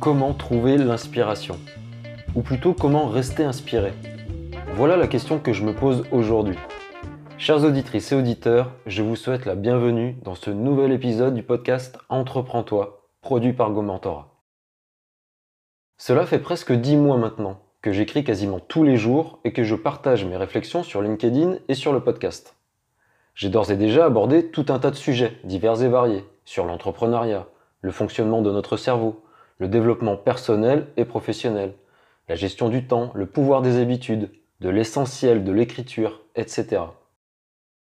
Comment trouver l'inspiration Ou plutôt comment rester inspiré Voilà la question que je me pose aujourd'hui. Chers auditrices et auditeurs, je vous souhaite la bienvenue dans ce nouvel épisode du podcast Entreprends-toi, produit par Gomentora. Cela fait presque dix mois maintenant que j'écris quasiment tous les jours et que je partage mes réflexions sur LinkedIn et sur le podcast. J'ai d'ores et déjà abordé tout un tas de sujets divers et variés sur l'entrepreneuriat, le fonctionnement de notre cerveau, le développement personnel et professionnel, la gestion du temps, le pouvoir des habitudes, de l'essentiel de l'écriture, etc.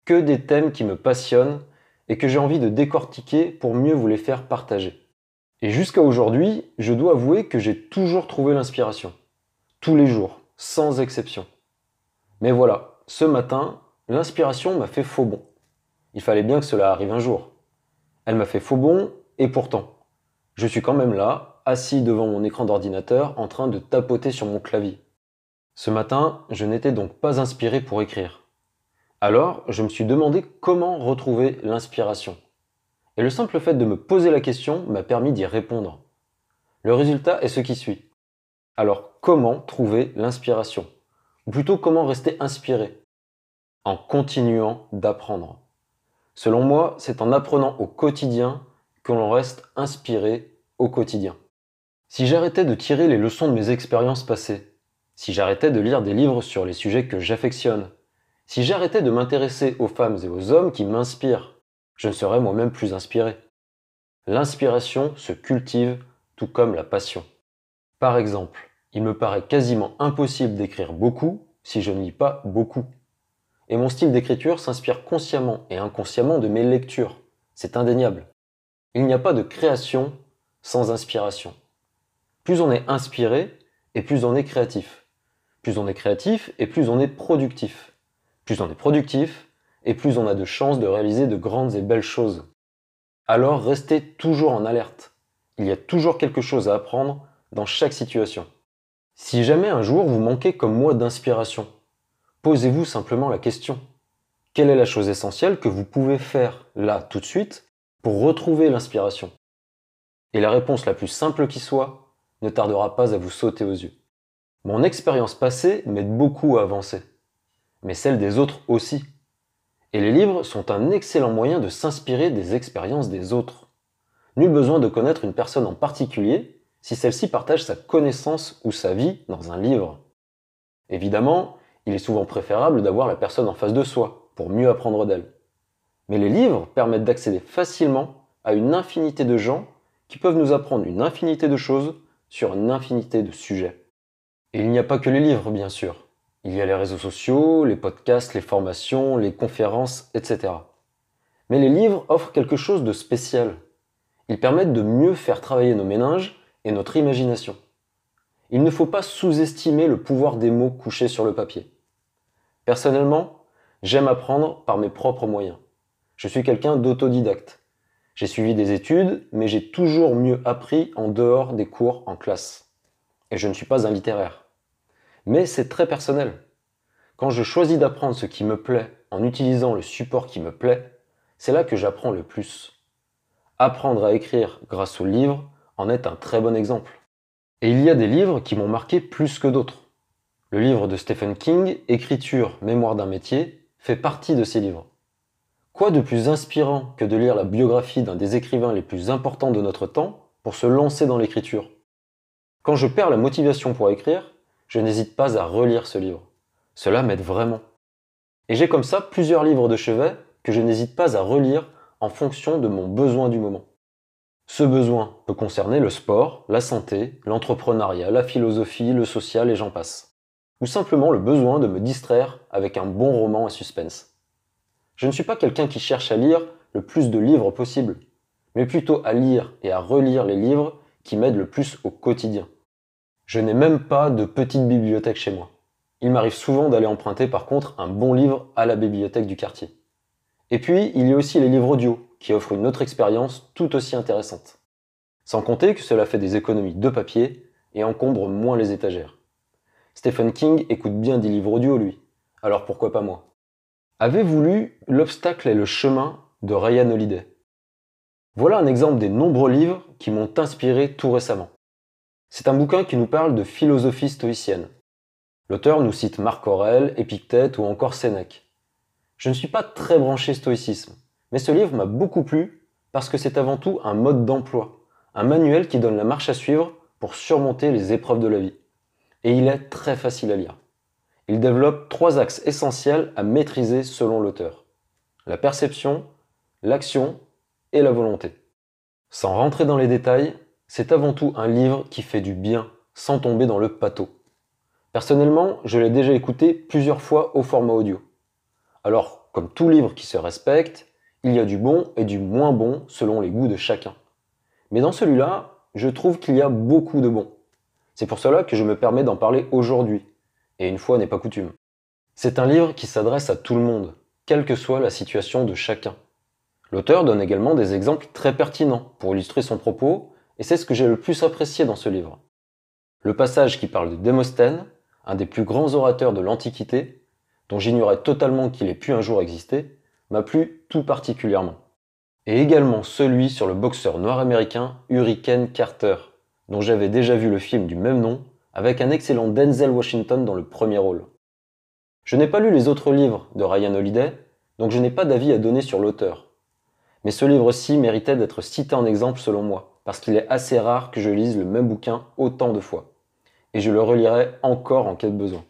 Que des thèmes qui me passionnent et que j'ai envie de décortiquer pour mieux vous les faire partager. Et jusqu'à aujourd'hui, je dois avouer que j'ai toujours trouvé l'inspiration. Tous les jours, sans exception. Mais voilà, ce matin, l'inspiration m'a fait faux bon. Il fallait bien que cela arrive un jour. Elle m'a fait faux bon, et pourtant, je suis quand même là, assis devant mon écran d'ordinateur en train de tapoter sur mon clavier. Ce matin, je n'étais donc pas inspiré pour écrire. Alors, je me suis demandé comment retrouver l'inspiration. Et le simple fait de me poser la question m'a permis d'y répondre. Le résultat est ce qui suit. Alors, comment trouver l'inspiration? Ou plutôt, comment rester inspiré? En continuant d'apprendre. Selon moi, c'est en apprenant au quotidien que l'on reste inspiré au quotidien. Si j'arrêtais de tirer les leçons de mes expériences passées, si j'arrêtais de lire des livres sur les sujets que j'affectionne, si j'arrêtais de m'intéresser aux femmes et aux hommes qui m'inspirent, je ne serais moi-même plus inspiré. L'inspiration se cultive tout comme la passion. Par exemple, il me paraît quasiment impossible d'écrire beaucoup si je ne lis pas beaucoup. Et mon style d'écriture s'inspire consciemment et inconsciemment de mes lectures. C'est indéniable. Il n'y a pas de création sans inspiration. Plus on est inspiré et plus on est créatif. Plus on est créatif et plus on est productif. Plus on est productif et plus on a de chances de réaliser de grandes et belles choses. Alors restez toujours en alerte. Il y a toujours quelque chose à apprendre dans chaque situation. Si jamais un jour vous manquez comme moi d'inspiration, posez-vous simplement la question. Quelle est la chose essentielle que vous pouvez faire là tout de suite pour retrouver l'inspiration? Et la réponse la plus simple qui soit, ne tardera pas à vous sauter aux yeux. Mon expérience passée m'aide beaucoup à avancer, mais celle des autres aussi. Et les livres sont un excellent moyen de s'inspirer des expériences des autres. Nul besoin de connaître une personne en particulier si celle-ci partage sa connaissance ou sa vie dans un livre. Évidemment, il est souvent préférable d'avoir la personne en face de soi pour mieux apprendre d'elle. Mais les livres permettent d'accéder facilement à une infinité de gens qui peuvent nous apprendre une infinité de choses sur une infinité de sujets. Et il n'y a pas que les livres, bien sûr. Il y a les réseaux sociaux, les podcasts, les formations, les conférences, etc. Mais les livres offrent quelque chose de spécial. Ils permettent de mieux faire travailler nos méninges et notre imagination. Il ne faut pas sous-estimer le pouvoir des mots couchés sur le papier. Personnellement, j'aime apprendre par mes propres moyens. Je suis quelqu'un d'autodidacte. J'ai suivi des études, mais j'ai toujours mieux appris en dehors des cours en classe. Et je ne suis pas un littéraire. Mais c'est très personnel. Quand je choisis d'apprendre ce qui me plaît en utilisant le support qui me plaît, c'est là que j'apprends le plus. Apprendre à écrire grâce aux livres en est un très bon exemple. Et il y a des livres qui m'ont marqué plus que d'autres. Le livre de Stephen King, Écriture, mémoire d'un métier, fait partie de ces livres. Quoi de plus inspirant que de lire la biographie d'un des écrivains les plus importants de notre temps pour se lancer dans l'écriture? Quand je perds la motivation pour écrire, je n'hésite pas à relire ce livre. Cela m'aide vraiment. Et j'ai comme ça plusieurs livres de chevet que je n'hésite pas à relire en fonction de mon besoin du moment. Ce besoin peut concerner le sport, la santé, l'entrepreneuriat, la philosophie, le social et j'en passe. Ou simplement le besoin de me distraire avec un bon roman à suspense. Je ne suis pas quelqu'un qui cherche à lire le plus de livres possible, mais plutôt à lire et à relire les livres qui m'aident le plus au quotidien. Je n'ai même pas de petite bibliothèque chez moi. Il m'arrive souvent d'aller emprunter par contre un bon livre à la bibliothèque du quartier. Et puis, il y a aussi les livres audio, qui offrent une autre expérience tout aussi intéressante. Sans compter que cela fait des économies de papier et encombre moins les étagères. Stephen King écoute bien des livres audio, lui. Alors pourquoi pas moi? Avez-vous lu L'obstacle et le chemin de Ryan Holiday? Voilà un exemple des nombreux livres qui m'ont inspiré tout récemment. C'est un bouquin qui nous parle de philosophie stoïcienne. L'auteur nous cite Marc Aurèle, Épictète ou encore Sénèque. Je ne suis pas très branché stoïcisme, mais ce livre m'a beaucoup plu parce que c'est avant tout un mode d'emploi, un manuel qui donne la marche à suivre pour surmonter les épreuves de la vie. Et il est très facile à lire. Il développe trois axes essentiels à maîtriser selon l'auteur. La perception, l'action et la volonté. Sans rentrer dans les détails, c'est avant tout un livre qui fait du bien sans tomber dans le pâteau. Personnellement, je l'ai déjà écouté plusieurs fois au format audio. Alors, comme tout livre qui se respecte, il y a du bon et du moins bon selon les goûts de chacun. Mais dans celui-là, je trouve qu'il y a beaucoup de bon. C'est pour cela que je me permets d'en parler aujourd'hui, et une fois n'est pas coutume. C'est un livre qui s'adresse à tout le monde, quelle que soit la situation de chacun. L'auteur donne également des exemples très pertinents pour illustrer son propos, et c'est ce que j'ai le plus apprécié dans ce livre. Le passage qui parle de Démosthène, un des plus grands orateurs de l'Antiquité, dont j'ignorais totalement qu'il ait pu un jour exister, m'a plu tout particulièrement. Et également celui sur le boxeur noir américain Hurricane Carter, dont j'avais déjà vu le film du même nom, avec un excellent Denzel Washington dans le premier rôle. Je n'ai pas lu les autres livres de Ryan Holiday, donc je n'ai pas d'avis à donner sur l'auteur. Mais ce livre-ci méritait d'être cité en exemple selon moi, parce qu'il est assez rare que je lise le même bouquin autant de fois. Et je le relirai encore en cas de besoin.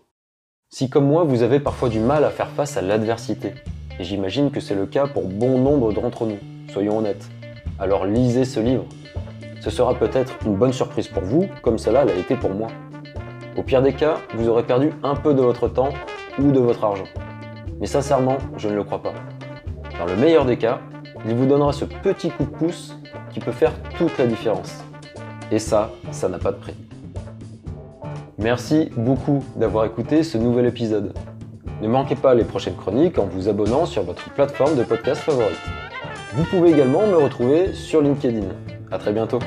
Si comme moi vous avez parfois du mal à faire face à l'adversité, et j'imagine que c'est le cas pour bon nombre d'entre nous, soyons honnêtes, alors lisez ce livre. Ce sera peut-être une bonne surprise pour vous, comme cela l'a été pour moi. Au pire des cas, vous aurez perdu un peu de votre temps ou de votre argent. Mais sincèrement, je ne le crois pas. Dans le meilleur des cas, il vous donnera ce petit coup de pouce qui peut faire toute la différence. Et ça, ça n'a pas de prix. Merci beaucoup d'avoir écouté ce nouvel épisode. Ne manquez pas les prochaines chroniques en vous abonnant sur votre plateforme de podcast favorite. Vous pouvez également me retrouver sur LinkedIn. A très bientôt.